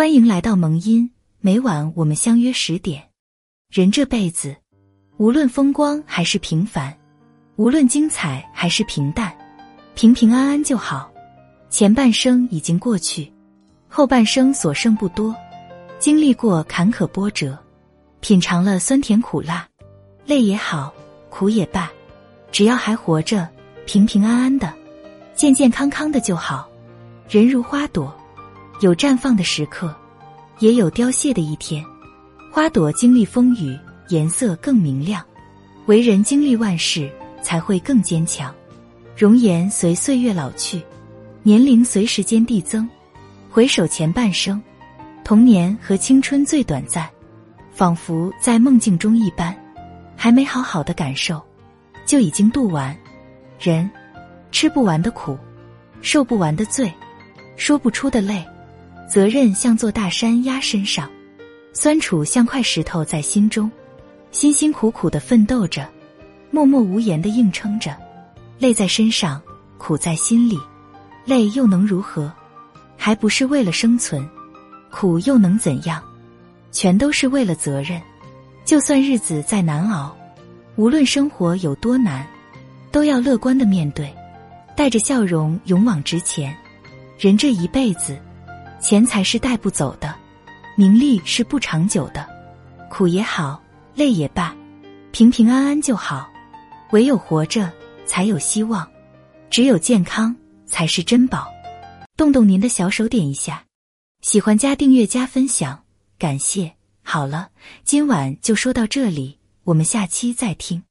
欢迎来到萌音，每晚我们相约十点。人这辈子，无论风光还是平凡，无论精彩还是平淡，平平安安就好。前半生已经过去，后半生所剩不多。经历过坎坷波折，品尝了酸甜苦辣，累也好，苦也罢，只要还活着，平平安安的，健健康康的就好。人如花朵。有绽放的时刻，也有凋谢的一天。花朵经历风雨，颜色更明亮；为人经历万事，才会更坚强。容颜随岁月老去，年龄随时间递增。回首前半生，童年和青春最短暂，仿佛在梦境中一般，还没好好的感受，就已经度完。人吃不完的苦，受不完的罪，说不出的泪。责任像座大山压身上，酸楚像块石头在心中，辛辛苦苦的奋斗着，默默无言的硬撑着，累在身上，苦在心里，累又能如何？还不是为了生存，苦又能怎样？全都是为了责任。就算日子再难熬，无论生活有多难，都要乐观的面对，带着笑容勇往直前。人这一辈子。钱财是带不走的，名利是不长久的，苦也好，累也罢，平平安安就好。唯有活着，才有希望；只有健康，才是珍宝。动动您的小手，点一下，喜欢加订阅加分享，感谢。好了，今晚就说到这里，我们下期再听。